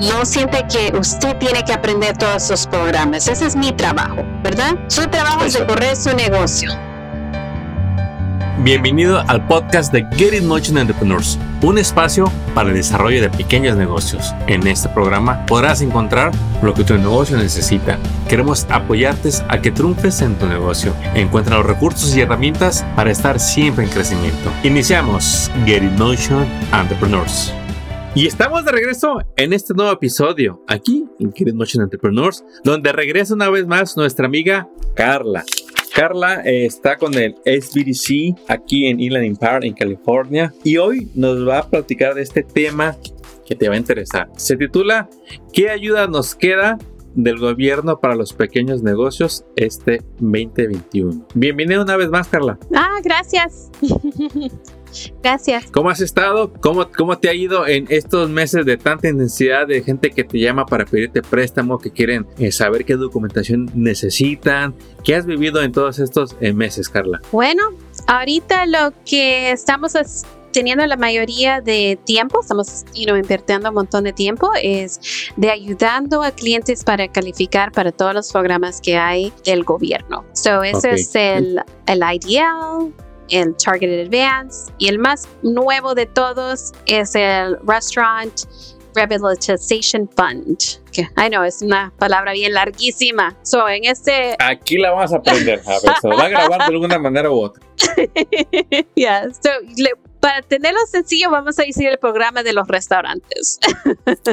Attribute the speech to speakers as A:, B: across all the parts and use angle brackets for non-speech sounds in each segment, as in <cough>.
A: no siente que usted tiene que aprender todos esos programas. Ese es mi trabajo, ¿verdad? Su trabajo es de correr su negocio.
B: Bienvenido al podcast de Get It Motion Entrepreneurs, un espacio para el desarrollo de pequeños negocios. En este programa podrás encontrar lo que tu negocio necesita. Queremos apoyarte a que triunfes en tu negocio. Encuentra los recursos y herramientas para estar siempre en crecimiento. Iniciamos Get It Motion Entrepreneurs. Y estamos de regreso en este nuevo episodio, aquí en It Motion Entrepreneurs, donde regresa una vez más nuestra amiga Carla. Carla eh, está con el SBDC aquí en Inland Empire, en California, y hoy nos va a platicar de este tema que te va a interesar. Se titula ¿Qué ayuda nos queda del gobierno para los pequeños negocios este 2021? Bienvenida una vez más, Carla.
A: Ah, gracias. <laughs> Gracias.
B: ¿Cómo has estado? ¿Cómo, ¿Cómo te ha ido en estos meses de tanta intensidad de gente que te llama para pedirte préstamo, que quieren eh, saber qué documentación necesitan? ¿Qué has vivido en todos estos eh, meses, Carla?
A: Bueno, ahorita lo que estamos teniendo la mayoría de tiempo, estamos invirtiendo un montón de tiempo, es de ayudando a clientes para calificar para todos los programas que hay del gobierno. So, ese es el, el IDL, el Targeted Advance y el más nuevo de todos es el Restaurant Rehabilitation Fund. Que, I know, es una palabra bien larguísima. So, en este... <laughs>
B: Aquí la vamos a aprender, a ver, se va a grabar de alguna manera u otra. <laughs>
A: yeah, so, para tenerlo sencillo, vamos a decir el programa de los restaurantes.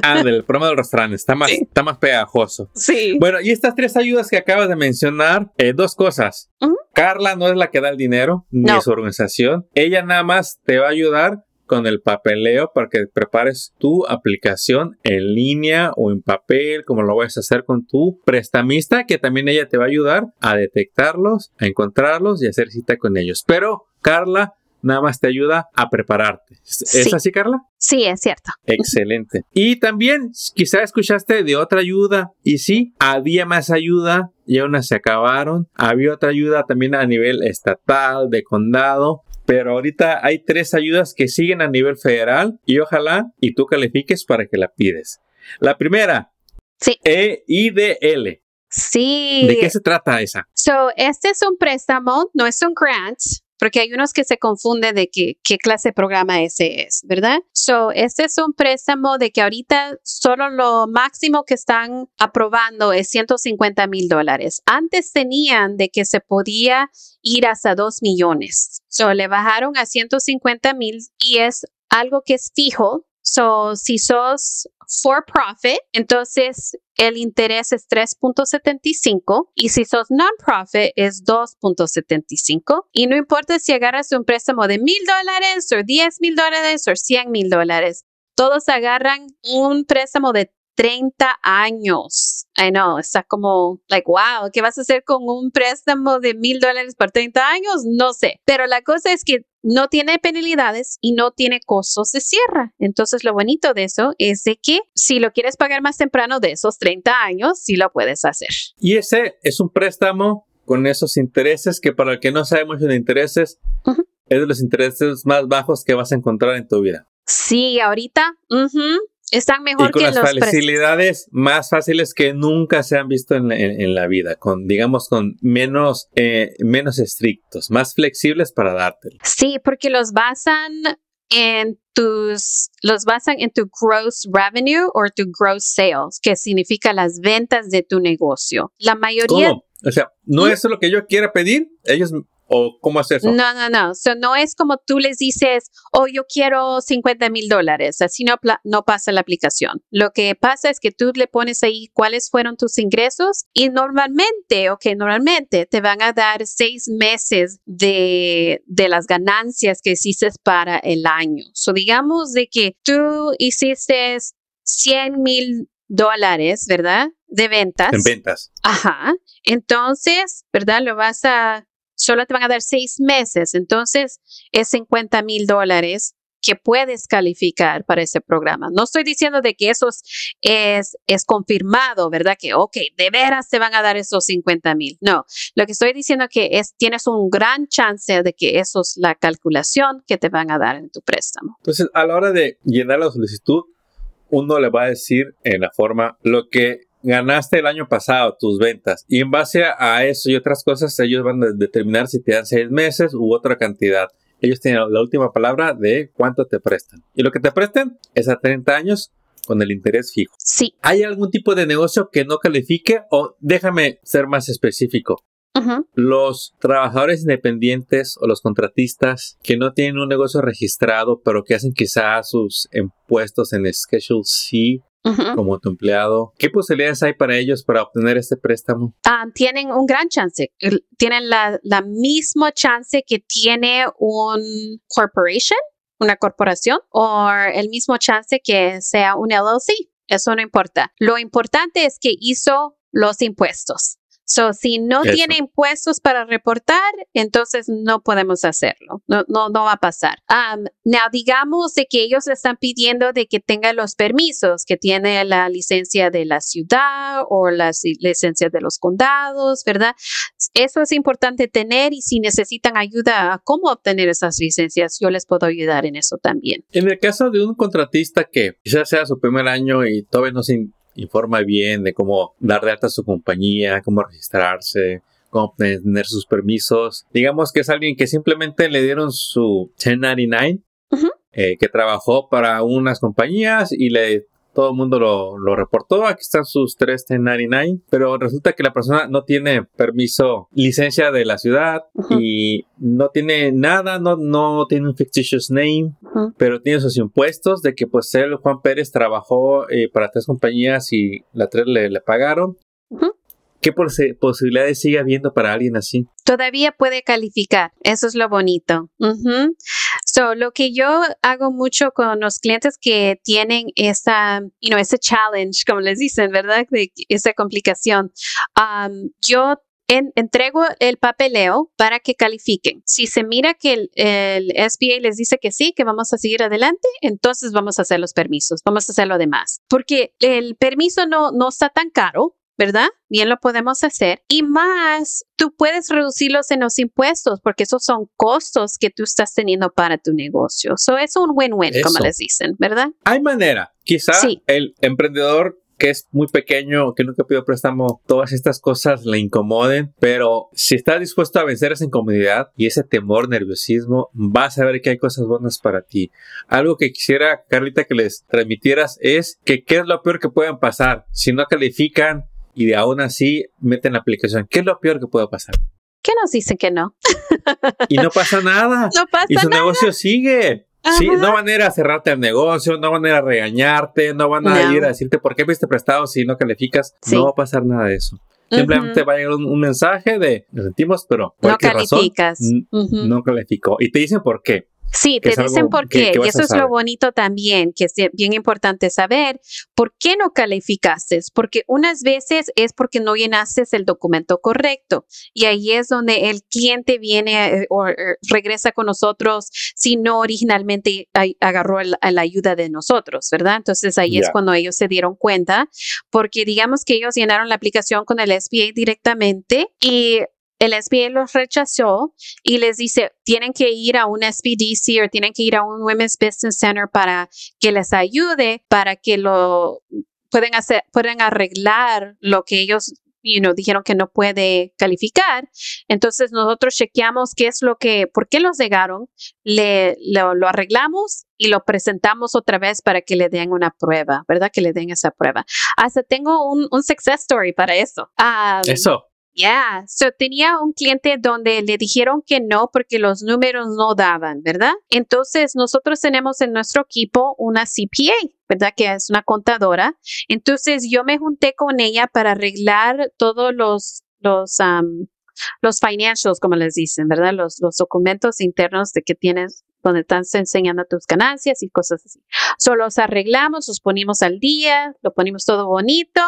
B: ah, del programa de los restaurantes. Está más, está más pegajoso.
A: Sí.
B: Bueno, y estas tres ayudas que acabas de mencionar, eh, dos cosas. Carla no es la que da el dinero, ni su organización. Ella nada más te va a ayudar con el papeleo para que prepares tu aplicación en línea o en papel, como lo vas a hacer con tu prestamista, que también ella te va a ayudar a detectarlos, a encontrarlos y hacer cita con ellos. Pero Carla nada más te ayuda a prepararte. ¿Es así, Carla?
A: Sí, es cierto.
B: Excelente. Y también quizá escuchaste de otra ayuda y sí, había más ayuda y aún se acabaron. Había otra ayuda también a nivel estatal, de condado. Pero ahorita hay tres ayudas que siguen a nivel federal y ojalá y tú califiques para que la pides. La primera,
A: sí.
B: EIDL.
A: Sí.
B: ¿De qué se trata esa?
A: So, este es un préstamo, no es un grant porque hay unos que se confunden de qué clase de programa ese es, ¿verdad? So, este es un préstamo de que ahorita solo lo máximo que están aprobando es 150 mil dólares. Antes tenían de que se podía ir hasta 2 millones. So, le bajaron a 150 mil y es algo que es fijo. So, si sos for profit, entonces el interés es 3.75 y si sos non-profit es 2.75 y no importa si agarras un préstamo de mil dólares o 10 mil dólares o 100 mil dólares, todos agarran un préstamo de 30 años. I know, está como, like, wow, ¿qué vas a hacer con un préstamo de mil dólares por 30 años? No sé. Pero la cosa es que no tiene penalidades y no tiene costos de cierre. Entonces, lo bonito de eso es de que si lo quieres pagar más temprano de esos 30 años, sí lo puedes hacer.
B: Y ese es un préstamo con esos intereses que para el que no sabe mucho de intereses, es de los intereses más bajos que vas a encontrar en tu vida.
A: Sí, ahorita están mejor
B: y con
A: que
B: las facilidades más fáciles que nunca se han visto en, la vida, con digamos con menos eh, menos estrictos, más flexibles para darte.
A: Sí, porque los basan en tus los basan en tu gross revenue o tu gross sales, que significa las ventas de tu negocio. La mayoría
B: ¿Cómo? O sea, no ¿Mm? es lo que yo quiera pedir, ellos ¿O cómo hacer eso?
A: No, no, no. no es como tú les dices, oh, yo quiero 50 mil dólares. Así no, no pasa la aplicación. Lo que pasa es que tú le pones ahí cuáles fueron tus ingresos y normalmente, ok, normalmente te van a dar seis meses de, de las ganancias que hiciste para el año. So, digamos de que tú hiciste 100 mil dólares, ¿verdad? De ventas.
B: En ventas.
A: Ajá. Entonces, ¿verdad? Lo vas a solo te van a dar seis meses, entonces es 50 mil dólares que puedes calificar para ese programa. No estoy diciendo de que eso es, es, confirmado, ¿verdad? Que, ok, de veras te van a dar esos 50 mil. No, lo que estoy diciendo que es, tienes un gran chance de que eso es la calculación que te van a dar en tu préstamo.
B: Entonces, a la hora de llenar la solicitud, uno le va a decir en la forma lo que ganaste el año pasado, tus ventas. Y en base a eso y otras cosas, ellos van a determinar si te dan seis meses u otra cantidad. Ellos tienen la última palabra de cuánto te prestan. Y lo que te presten es a 30 años con el interés fijo.
A: Sí.
B: ¿Hay algún tipo de negocio que no califique? O déjame ser más específico. Los trabajadores independientes o los contratistas que no tienen un negocio registrado, pero que hacen quizás sus impuestos en Schedule C como tu empleado. ¿Qué posibilidades hay para ellos para obtener este préstamo?
A: Ah, tienen un gran chance. Tienen la, la misma chance que tiene un corporation, una corporación, o el mismo chance que sea un LLC. Eso no importa. Lo importante es que hizo los impuestos. So, si no tiene impuestos para reportar, entonces no podemos hacerlo. No, no, no va a pasar. Um, now, digamos de que ellos le están pidiendo de que tenga los permisos, que tiene la licencia de la ciudad o las licencias de los condados, ¿verdad? Eso es importante tener y si necesitan ayuda a cómo obtener esas licencias, yo les puedo ayudar en eso también.
B: En el caso de un contratista que quizás sea su primer año y todavía no se informa bien de cómo dar de alta su compañía, cómo registrarse, cómo obtener sus permisos. Digamos que es alguien que simplemente le dieron su 1099, eh, que trabajó para unas compañías y le todo el mundo lo, reportó, aquí están sus 3 1099, pero resulta que la persona no tiene permiso, licencia de la ciudad y no tiene nada, no, no tiene un fictitious name, pero tiene sus impuestos de que pues él, Juan Pérez, trabajó eh, para tres compañías y las tres le, le pagaron. ¿Qué posibilidades sigue habiendo para alguien así?
A: Todavía puede calificar, eso es lo bonito. So, lo que yo hago mucho con los clientes que tienen esa, you know, ese challenge, como les dicen, ¿verdad? De esa complicación. Um, yo entrego el papeleo para que califiquen. Si se mira que el, el, SBA les dice que sí, que vamos a seguir adelante, entonces vamos a hacer los permisos, vamos a hacer lo demás. Porque el permiso no, no está tan caro, ¿verdad? Bien lo podemos hacer. Y más, tú puedes reducirlos en los impuestos porque esos son costos que tú estás teniendo para tu negocio. So, es un win-win, como les dicen, ¿verdad?
B: Hay manera. Quizá el emprendedor que es muy pequeño, que nunca pidió préstamo, todas estas cosas le incomoden, pero si está dispuesto a vencer esa incomodidad y ese temor, nerviosismo, vas a ver que hay cosas buenas para ti. Algo que quisiera, Carlita, que les transmitieras es que qué es lo peor que pueden pasar si no califican y de aún así meten la aplicación. ¿Qué es lo peor que puede pasar?
A: ¿Qué nos dicen que no?
B: y no pasa nada. <laughs>
A: No pasa
B: y su negocio sigue. Sí, no van a ir a cerrarte el negocio, no van a ir a regañarte, no van a ir a decirte por qué viste prestado si no calificas. No va a pasar nada de eso. Simplemente va a llegar un, mensaje de, lo sentimos, pero
A: no calificas.
B: no calificó. Y te dicen por qué.
A: Sí, te dicen por qué. y eso es lo bonito también, que es bien importante saber por qué no calificaste. Porque unas veces es porque no llenaste el documento correcto. Y ahí es donde el cliente viene eh, o er, regresa con nosotros si no originalmente agarró la ayuda de nosotros, ¿verdad? Entonces ahí es cuando ellos se dieron cuenta, porque digamos que ellos llenaron la aplicación con el SBA directamente y el SBA los rechazó y les dice, tienen que ir a un SBDC o tienen que ir a un Women's Business Center para que les ayude, para que lo pueden hacer, pueden arreglar lo que ellos you know, dijeron que no puede calificar. Entonces nosotros chequeamos qué es lo que, por qué los negaron, le, lo, arreglamos y lo presentamos otra vez para que le den una prueba, ¿verdad? Que le den esa prueba. Hasta tengo un, un success story para eso.
B: eso.
A: Yeah, so tenía un cliente donde le dijeron que no porque los números no daban, ¿verdad? Entonces nosotros tenemos en nuestro equipo una CPA, ¿verdad? Que es una contadora. Entonces yo me junté con ella para arreglar todos los, los, los financials, como les dicen, ¿verdad? Los, los documentos internos de que tienes donde estás enseñando tus ganancias y cosas así. Solo los arreglamos, los ponemos al día, lo ponemos todo bonito.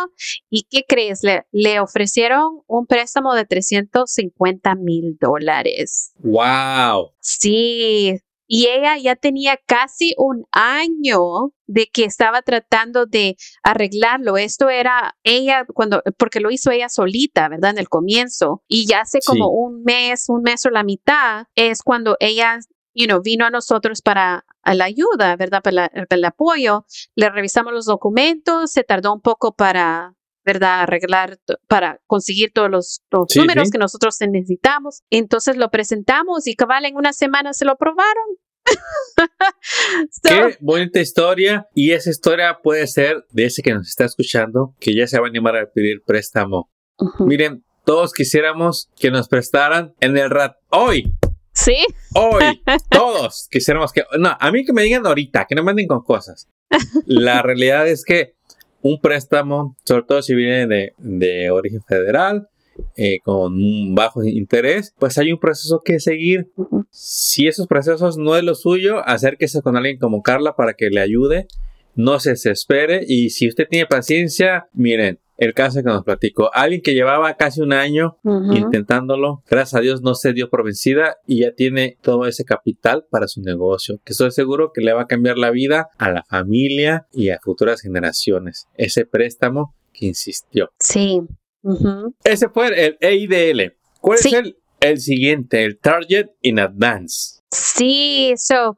A: ¿Y qué crees? Le, le ofrecieron un préstamo de 350 mil dólares.
B: ¡Wow!
A: Sí. Y ella ya tenía casi un año de que estaba tratando de arreglarlo. Esto era ella cuando, porque lo hizo ella solita, ¿verdad? En el comienzo. Y ya hace como un mes, un mes o la mitad, es cuando ella you know, vino a nosotros para la ayuda, ¿verdad? Para, el apoyo. Le revisamos los documentos, se tardó un poco para, ¿verdad? Arreglar, para conseguir todos los, números que nosotros necesitamos. Entonces lo presentamos y cabal en una semana se lo aprobaron. <laughs>
B: Qué bonita historia. Y esa historia puede ser de ese que nos está escuchando, que ya se va a animar a pedir préstamo. Miren, todos quisiéramos que nos prestaran en el RAT hoy.
A: Sí.
B: Hoy, <laughs> todos quisiéramos que. No, a mí que me digan ahorita, que no manden con cosas. La <laughs> realidad es que un préstamo, sobre todo si viene de, de origen federal, eh, con un bajo interés, pues hay un proceso que seguir. Si esos procesos no es lo suyo, acérquese con alguien como Carla para que le ayude. No se desespere y si usted tiene paciencia, miren, el caso que nos platicó, alguien que llevaba casi un año intentándolo, gracias a Dios no se dio por vencida y ya tiene todo ese capital para su negocio, que estoy seguro que le va a cambiar la vida a la familia y a futuras generaciones. Ese préstamo que insistió.
A: Sí,
B: ese fue el EIDL. ¿Cuál es el, el siguiente? El Target in Advance.
A: Sí, so,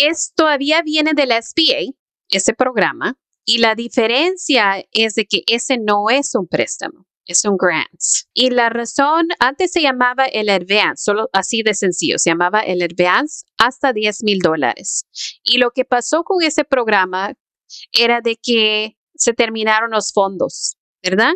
A: esto todavía viene del SBA, ese programa, y la diferencia es de que ese no es un préstamo, es un grant. Y la razón, antes se llamaba el advance, solo así de sencillo, se llamaba el advance hasta 10 mil dólares. Y lo que pasó con ese programa era de que se terminaron los fondos, ¿verdad?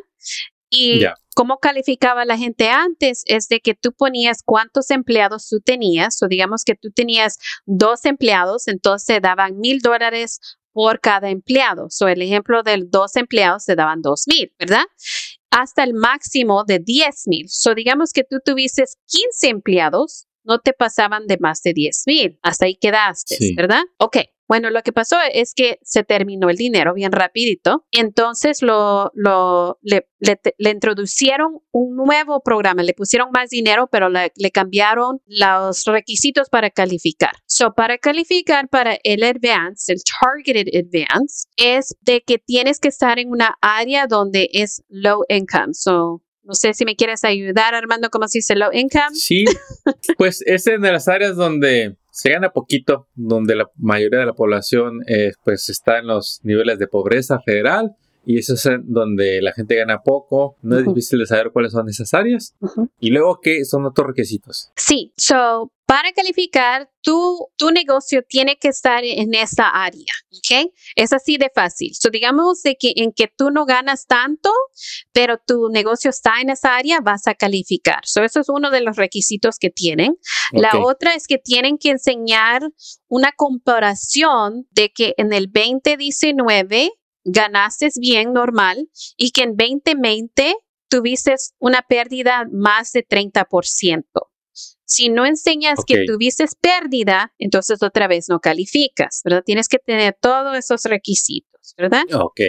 A: Y cómo calificaba la gente antes es de que tú ponías cuántos empleados tú tenías, o digamos que tú tenías dos empleados, entonces daban mil dólares por cada empleado. So, el ejemplo de dos empleados te daban dos mil, ¿verdad? Hasta el máximo de diez mil. So, digamos que tú tuvieses 15 empleados, no te pasaban de más de diez mil. Hasta ahí quedaste, ¿verdad? Ok. Bueno, lo que pasó es que se terminó el dinero bien rapidito, entonces lo, lo le, le, introducieron un nuevo programa, le pusieron más dinero, pero le, le, cambiaron los requisitos para calificar. So, para calificar para el Advance, el Targeted Advance, es de que tienes que estar en una área donde es low income. So, no sé si me quieres ayudar, Armando, cómo se dice low income.
B: Sí, pues es en las áreas donde se gana poquito, donde la mayoría de la población eh, pues está en los niveles de pobreza federal y eso es donde la gente gana poco, no es difícil de saber cuáles son esas áreas. Y luego, ¿qué son otros requisitos?
A: Sí, so, para calificar, tu, tu negocio tiene que estar en esa área, ¿ok? Es así de fácil. So, digamos de que en que tú no ganas tanto, pero tu negocio está en esa área, vas a calificar. So, eso es uno de los requisitos que tienen. La otra es que tienen que enseñar una comparación de que en el 2019 ganaste bien normal y que en 2020 tuviste una pérdida más de 30%. Si no enseñas que tuviste pérdida, entonces otra vez no calificas, ¿verdad? Tienes que tener todos esos requisitos. ¿verdad?
B: Ok.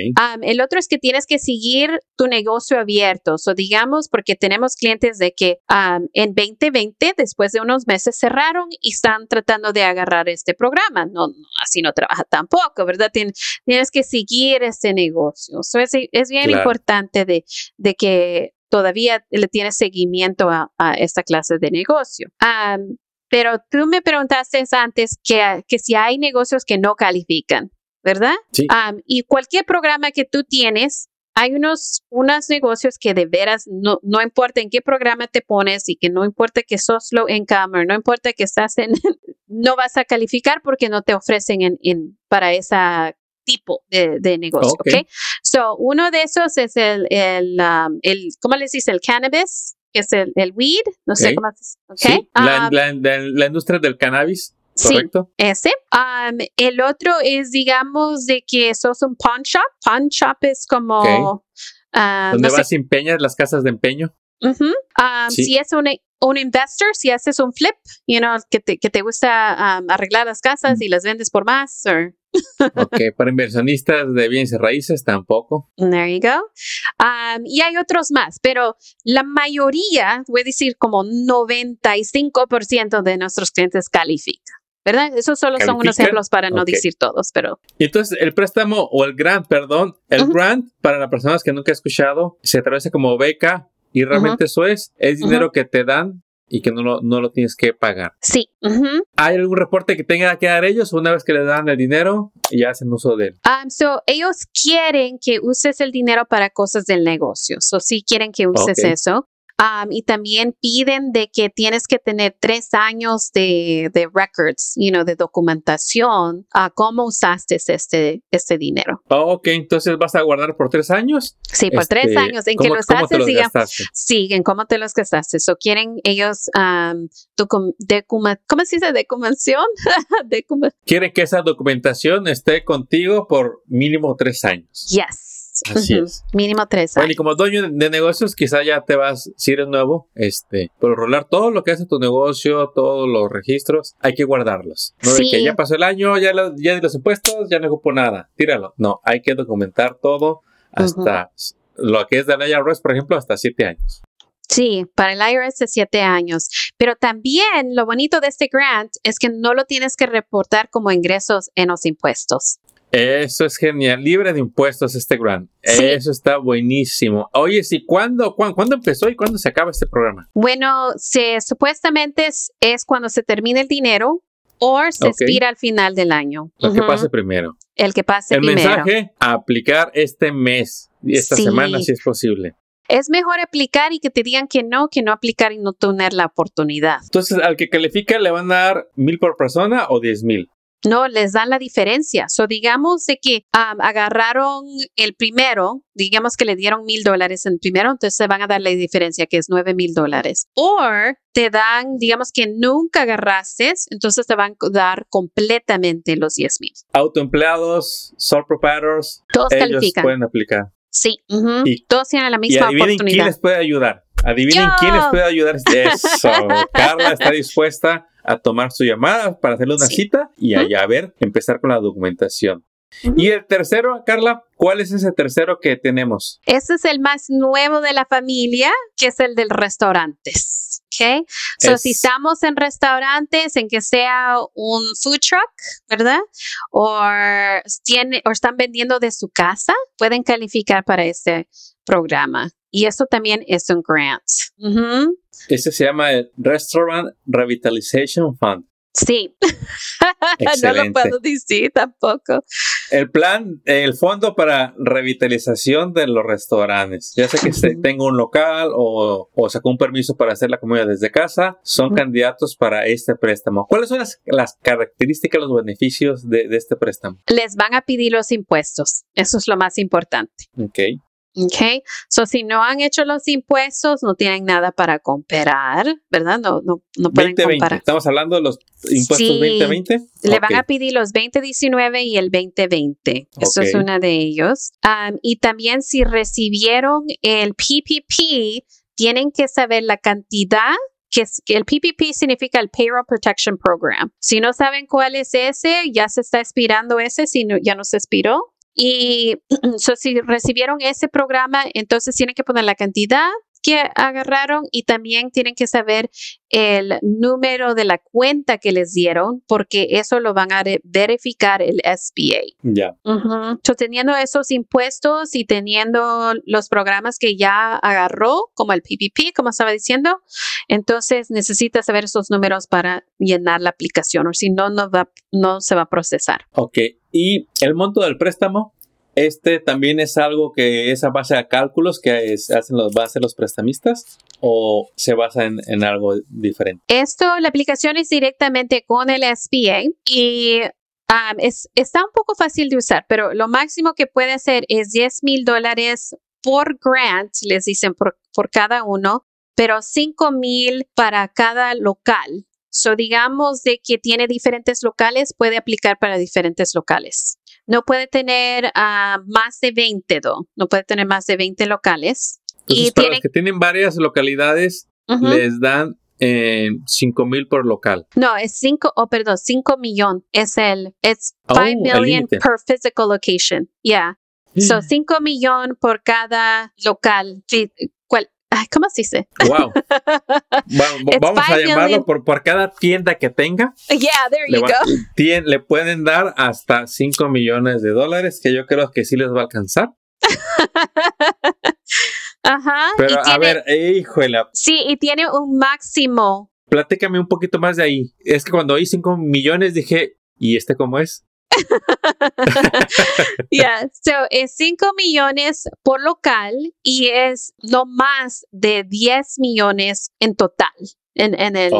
A: el otro es que tienes que seguir tu negocio abierto. O digamos, porque tenemos clientes de que en 2020, después de unos meses, cerraron y están tratando de agarrar este programa. No, así no trabaja tampoco, ¿verdad? tienes que seguir este negocio. es, es, bien importante de, de que todavía le tienes seguimiento a, esta clase de negocio. pero tú me preguntaste antes que, que si hay negocios que no califican. ¿verdad?
B: Sí.
A: y cualquier programa que tú tienes, hay unos, unos negocios que de veras no, no importa en qué programa te pones y que no importa que sos low income, no importa que estás en, <laughs> no vas a calificar porque no te ofrecen en, en para ese tipo de, de negocio, okay. So, uno de esos es el, el, el ¿cómo les dice? El cannabis, que es el, el weed, no sé cómo se
B: okay. la, la, industria del cannabis. ¿Correcto?
A: Sí, ese. el otro es, digamos, de que sos un pawn shop. Pawn shop es como...
B: Uh, Donde vas y empeñas las casas de empeño.
A: Si es un, un investor, si haces un flip, you know, que te, que te gusta arreglar las casas y las vendes por más.
B: Ok, <laughs> para inversionistas de bienes y raíces tampoco.
A: There you go. y hay otros más, pero la mayoría, voy a decir como 95% de nuestros clientes califican. ¿verdad? Esos solo son unos ejemplos para no decir todos, pero...
B: Entonces el préstamo o el grant, perdón, el grant para las personas que nunca he escuchado se traduce como beca y realmente eso es, es dinero que te dan y que no lo, no lo tienes que pagar.
A: Sí.
B: ¿Hay algún reporte que tengan que dar ellos una vez que les dan el dinero y hacen uso de él?
A: Um, so, ellos quieren que uses el dinero para cosas del negocio. So, sí quieren que uses eso. Um, y también piden de que tienes que tener tres años de, de records, you know, de documentación a cómo usaste este, este dinero.
B: Oh, ok, entonces vas a guardar por tres años.
A: Sí, por tres
B: Este,
A: años. En que
B: ¿cómo-
A: los haces, digamos,
B: gastaste?
A: siguen cómo te los gastaste. So, quieren ellos, um, docu- ¿cómo se dice? Documentación. <laughs> Decuma-
B: Quieren que esa documentación esté contigo por mínimo tres años.
A: yes.
B: Así es.
A: Mínimo tres
B: Bueno,
A: años.
B: y como dueño de- de negocios, quizá ya te vas, si eres nuevo, este, por rolar todo lo que hace tu negocio, todos los registros, hay que guardarlos. No de
A: Sí.
B: que ya pasó el año, ya, lo- ya di los impuestos, ya no ocupo nada, tíralo. No, hay que documentar todo hasta lo que es del IRS, por ejemplo, hasta siete años.
A: Sí, para el IRS de siete años. Pero también lo bonito de este grant es que no lo tienes que reportar como ingresos en los impuestos.
B: Eso es genial, libre de impuestos este grant.
A: Sí.
B: Eso está buenísimo. Oye, sí, ¿cuándo, cuándo, cuándo empezó y cuándo se acaba este programa?
A: Bueno, se, supuestamente es, es cuando se termina el dinero o se expira al final del año.
B: Lo que pase primero.
A: El que pase
B: El
A: primero.
B: mensaje, aplicar este mes y esta
A: Sí.
B: semana si es posible.
A: Es mejor aplicar y que te digan que no, que no aplicar y no tener la oportunidad.
B: Entonces, al que califica le van a dar mil por persona o diez mil.
A: No, les dan la diferencia. So, digamos de que um, agarraron el primero, digamos que le dieron mil dólares en el primero, entonces se van a dar la diferencia que es nueve mil dólares. O te dan, digamos que nunca agarraste, entonces te van a dar completamente los diez mil.
B: Autoempleados, sole proprietors,
A: Todos
B: ellos
A: califican.
B: pueden aplicar.
A: Sí.
B: Y-
A: todos tienen la
B: Y
A: misma
B: quién
A: oportunidad.
B: les puede ayudar. Adivinen quién les
A: Yo.
B: puede ayudar. <laughs> Eso. Carla está dispuesta a tomar su llamada para hacerle una
A: Sí.
B: cita y allá a ver, empezar con la documentación. Y el tercero, Carla, ¿cuál es ese tercero que tenemos?
A: Ese es el más nuevo de la familia, que es el del restaurantes. ¿ok? So,
B: Es-
A: si estamos en restaurantes, en que sea un food truck, ¿verdad? O, tiene, o están vendiendo de su casa, pueden calificar para este programa. Y eso también es un grant. Ujú.
B: Ese se llama el Restaurant Revitalization Fund.
A: Sí. <laughs> no lo puedo decir tampoco.
B: El plan, el fondo para revitalización de los restaurantes. Ya sea que se
A: Ujú.
B: tenga un local o, o sacó un permiso para hacer la comida desde casa, son candidatos para este préstamo. ¿Cuáles son las, las características, los beneficios de, de este préstamo?
A: Les van a pedir los impuestos. Eso es lo más importante.
B: Ok.
A: Ok, so si no han hecho los impuestos, no tienen nada para comparar, ¿verdad? No, no, no pueden
B: 2020.
A: comparar.
B: Estamos hablando de los impuestos
A: Sí.
B: 2020.
A: Le van a pedir los 2019 y el 2020. Eso es una de ellos. Am, y también si recibieron el PPP, tienen que saber la cantidad que, es- que el PPP significa el Payroll Protection Program. Si no saben cuál es ese, ya se está expirando ese, si no, ya no se expiró. Y <clears throat> so, si recibieron ese programa, entonces tienen que poner la cantidad que agarraron y también tienen que saber el número de la cuenta que les dieron, porque eso lo van a verificar el SBA.
B: Ya.
A: So, teniendo esos impuestos y teniendo los programas que ya agarró, como el PPP, como estaba diciendo, entonces necesita saber esos números para llenar la aplicación, o si no, no, va, no se va a procesar.
B: Ok. Y el monto del préstamo, este también es algo que es a base de cálculos que hacen los, hacer los prestamistas o se basa en, en algo diferente.
A: Esto, la aplicación es directamente con el SBA y um, es, está un poco fácil de usar, pero lo máximo que puede hacer es 10 mil dólares por grant, les dicen por, por cada uno, pero 5 mil para cada local. So, digamos de que tiene diferentes locales, puede aplicar para diferentes locales. No puede tener ah, más de 20, do- no puede tener más de 20 locales.
B: Entonces,
A: y
B: para
A: tiene,
B: los que tienen varias localidades, les dan eh, 5 mil por local.
A: No, es 5, oh, perdón, 5 millón. Es el, es
B: Oh,
A: 5
B: el
A: million per physical location. Yeah. So, 5 millón por cada local. ¿Cómo se dice?
B: Wow. <laughs> Vamos a llamarlo por, por cada tienda que tenga.
A: Yeah, there
B: Le,
A: you
B: va-
A: go.
B: tien- le pueden dar hasta 5 millones de dólares, que yo creo que sí les va a alcanzar. <laughs>
A: Ajá.
B: Pero a ver, híjole,
A: Sí, y tiene un máximo.
B: platícame un poquito más de ahí. Es que cuando oí 5 millones dije, ¿y este cómo es? <laughs>
A: Yeah, so es 5 millones por local y es no más de 10 millones en total en, en el.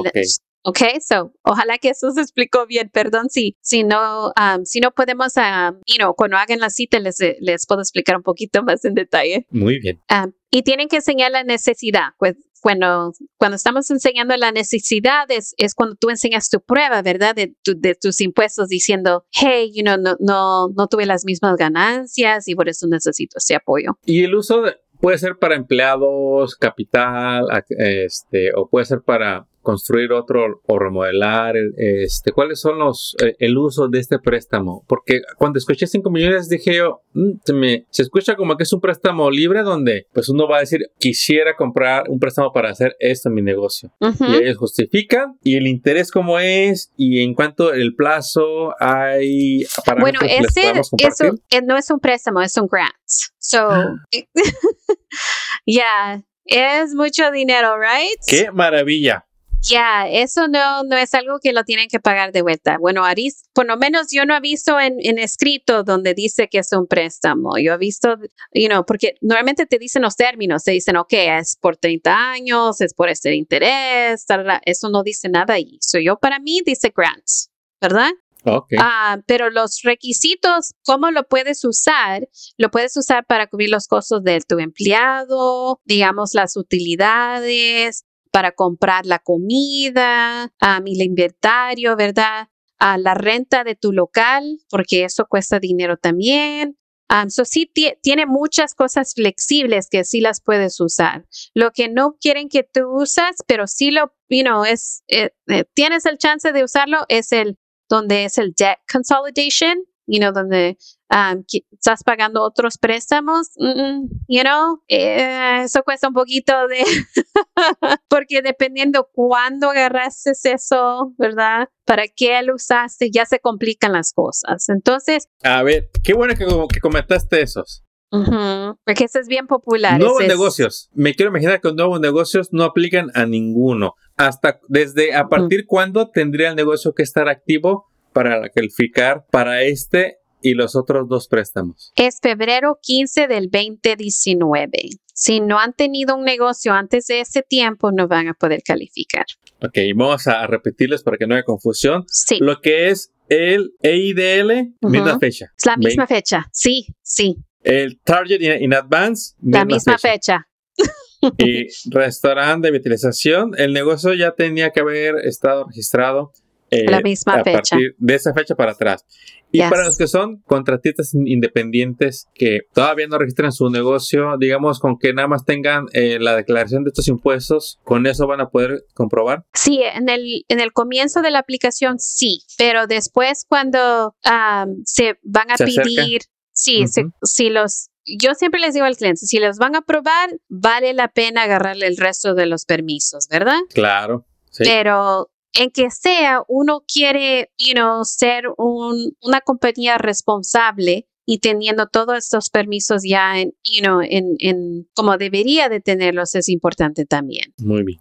B: Ok,
A: so ojalá que eso se explicó bien. Perdón si, si no, um, si no podemos, um, you know, cuando hagan la cita les, les puedo explicar un poquito más en detalle.
B: Muy bien.
A: Um, y tienen que enseñar la necesidad. Pues cuando, cuando estamos enseñando la necesidad es, es cuando tú enseñas tu prueba, ¿verdad? De, tu- de tus impuestos diciendo, hey, you know, no, no, no tuve las mismas ganancias y por eso necesito ese apoyo.
B: Y el uso de- puede ser para empleados, capital, ac- este, o puede ser para construir otro o remodelar. el- Este, ¿Cuáles son los eh, el uso de este préstamo? Porque cuando escuché 5 millones dije yo, "Mm, se, me, se escucha como que es un préstamo libre donde pues uno va a decir, quisiera comprar un préstamo para hacer esto en mi negocio.
A: Ujú.
B: Y ellos justifican y el interés cómo es y en cuanto el plazo hay para
A: Bueno, ese eso, eh, no es un préstamo, es un grant. So, <laughs> yeah, es mucho dinero, right?
B: ¡Qué maravilla!
A: Ya, eso no, no es algo que lo tienen que pagar de vuelta. Bueno, Aris, por lo menos yo no he visto en, en escrito donde dice que es un préstamo. Yo he visto, you know, porque normalmente te dicen los términos, te dicen, ok, es por 30 años, es por este interés, tal, tal. eso no dice nada ahí. So yo para mí dice grants, ¿verdad?
B: Ok.
A: Ah, pero los requisitos, ¿cómo lo puedes usar? Lo puedes usar para cubrir los costos de tu empleado, digamos las utilidades, para comprar la comida, ah, el inventario, ¿verdad? Ah, la renta de tu local, porque eso cuesta dinero también. Um, so sí tie- tiene muchas cosas flexibles que sí las puedes usar. Lo que no quieren que tú usas, pero sí lo, you know, es, eh, eh, tienes el chance de usarlo, es el donde es el debt consolidation, you know, donde um, estás pagando otros préstamos, mm, mm, you know, eh, eso cuesta un poquito de, <laughs> porque dependiendo cuándo agarraste eso, ¿verdad? ¿Para qué lo usaste? Ya se complican las cosas. Entonces,
B: A ver, qué bueno que, que comentaste esos.
A: ujú, porque eso es bien popular.
B: Nuevos
A: ese es-
B: negocios. Me quiero imaginar que los nuevos negocios no aplican a ninguno. Hasta desde a partir cuándo tendría el negocio que estar activo para calificar para este y los otros dos préstamos.
A: es febrero 15 del 2019. Si no han tenido un negocio antes de ese tiempo, no van a poder calificar.
B: Ok, vamos a repetirles para que no haya confusión.
A: Sí,
B: Lo que es el EIDL, misma
A: Ujú.
B: fecha.
A: es la misma
B: Vein-
A: fecha. Sí, sí,
B: El Target in, in Advance,
A: la misma fecha.
B: Y restaurante de vitalización, el negocio ya tenía que haber estado registrado eh,
A: La misma
B: a
A: fecha.
B: partir de esa fecha para atrás. Y
A: Yes.
B: para los que son contratistas in- independientes que todavía no registran su negocio, digamos con que nada más tengan eh, la declaración de estos impuestos, con eso van a poder comprobar.
A: Sí, en el, en el comienzo de la aplicación sí, pero después cuando am, se van a
B: Se acerca.
A: pedir, sí, se-
B: Ujú.
A: si los, yo siempre les digo al cliente, si los van a aprobar, vale la pena agarrarle el resto de los permisos, ¿verdad?
B: Claro. Sí.
A: Pero en que sea, uno quiere, you know, ser un, una compañía responsable y teniendo todos estos permisos ya en, you know, en, en como debería de tenerlos es importante también.
B: Muy bien.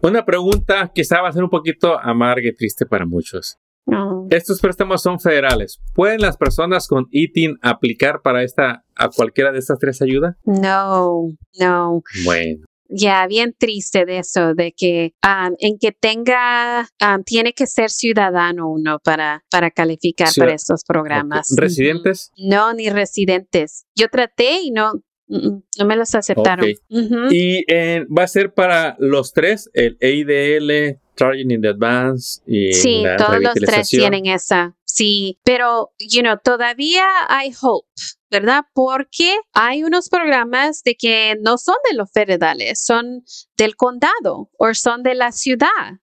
B: Una pregunta quizá va a ser un poquito amarga y triste para muchos.
A: No.
B: Estos préstamos son federales. ¿Pueden las personas con ITIN aplicar para esta a cualquiera de estas tres ayudas?
A: No, no.
B: Bueno.
A: Ya, bien triste de eso, de que um, en que tenga, um, tiene que ser ciudadano uno para, para calificar
B: Ciudad-
A: para estos programas.
B: ¿Residentes?
A: No, ni residentes. Yo traté y no, no me los aceptaron.
B: Y eh, va a ser para los tres, el EIDL, Charging in the Advance y
A: Sí,
B: la
A: todos los tres tienen esa. Sí, pero, you know, todavía hay hope, ¿verdad? Porque hay unos programas de que no son de los federales, son del condado o son de la ciudad.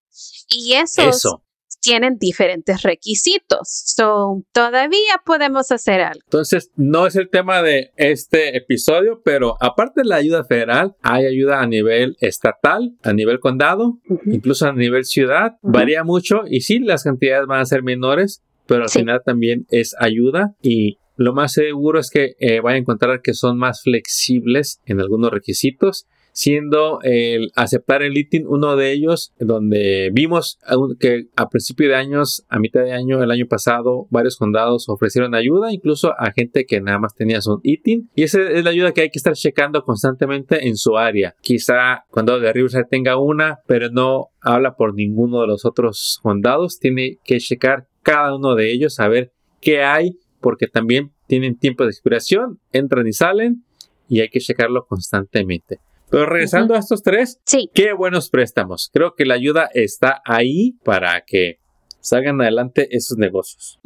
A: Y esos
B: Eso.
A: Tienen diferentes requisitos. So, todavía podemos hacer algo.
B: Entonces, no es el tema de este episodio, pero aparte de la ayuda federal, hay ayuda a nivel estatal, a nivel condado, incluso a nivel ciudad.
A: Ujú.
B: Varía mucho y sí, las cantidades van a ser menores, pero al
A: Sí.
B: final también es ayuda y lo más seguro es que eh, vaya a encontrar que son más flexibles en algunos requisitos siendo el aceptar el ITIN uno de ellos, donde vimos que a principio de años, a mitad de año, el año pasado, varios condados ofrecieron ayuda, incluso a gente que nada más tenía su ITIN, y esa es la ayuda que hay que estar checando constantemente en su área. Quizá cuando de Riverside tenga una, pero no habla por ninguno de los otros condados, tiene que checar cada uno de ellos, a ver qué hay, porque también tienen tiempo de expiración, entran y salen, y hay que checarlo constantemente. Pero regresando a estos tres,
A: sí.
B: qué buenos préstamos. Creo que la ayuda está ahí para que salgan adelante esos negocios.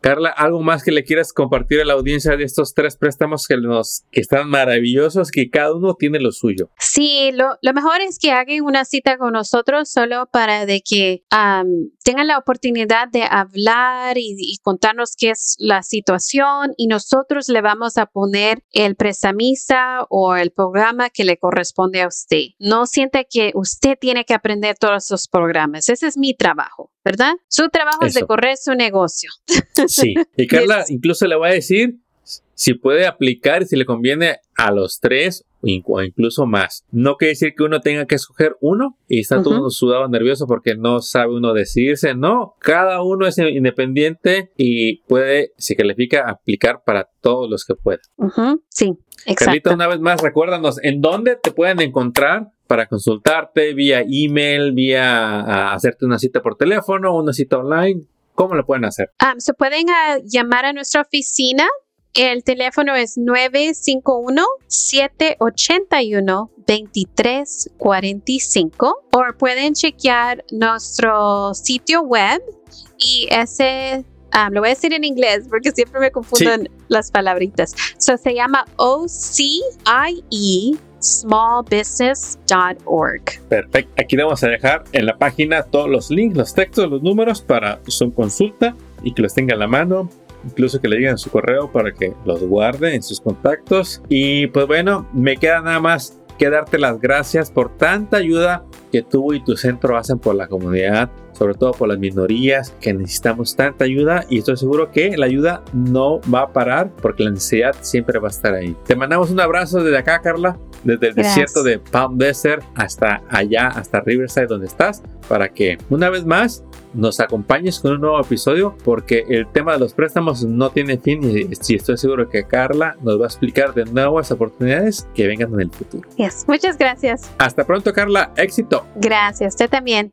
B: Carla, ¿algo más que le quieras compartir a la audiencia de estos tres préstamos que, nos, que están maravillosos, que cada uno tiene lo suyo?
A: Sí, lo, mejor es que hagan una cita con nosotros solo para de que tengan la oportunidad de hablar y, contarnos qué es la situación y nosotros le vamos a poner el prestamista o el programa que le corresponde a usted. No siente que usted tiene que aprender todos esos programas. Ese es mi trabajo. ¿Verdad? Su trabajo es de correr su negocio.
B: Sí, <laughs> y Carla incluso le va a decir si puede aplicar, si le conviene a los tres o incluso más. No quiere decir que uno tenga que escoger uno y está todo sudado nervioso porque no sabe uno decidirse. No, cada uno es independiente y puede, si califica, aplicar para todos los que pueda.
A: Sí,
B: exacto. Carlita, una vez más, recuérdanos, ¿en dónde te pueden encontrar para consultarte vía email, vía hacerte una cita por teléfono, una cita online? ¿Cómo lo pueden hacer?
A: Ah, se pueden ah, llamar a nuestra oficina. El teléfono es 951-781-2345 o pueden chequear nuestro sitio web y ese ah, lo voy a decir en inglés porque siempre me confunden las palabritas. So, se llama OCIE smallbusiness.org.
B: Perfecto. Aquí vamos a dejar en la página todos los links, los textos, los números para su consulta y que los tenga a la mano. Incluso que le digan su correo para que los guarde en sus contactos. Y pues bueno, me queda nada más que darte las gracias por tanta ayuda que tú y tu centro hacen por la comunidad sobre todo por las minorías que necesitamos tanta ayuda y estoy seguro que la ayuda no va a parar porque la necesidad siempre va a estar ahí. Te mandamos un abrazo desde acá, Carla, desde el desierto de Palm Desert hasta allá, hasta Riverside donde estás, para que una vez más nos acompañes con un nuevo episodio porque el tema de los préstamos no tiene fin y estoy seguro que Carla nos va a explicar de nuevas oportunidades que vengan en el futuro.
A: Muchas gracias.
B: Hasta pronto Carla, éxito.
A: Gracias, usted también.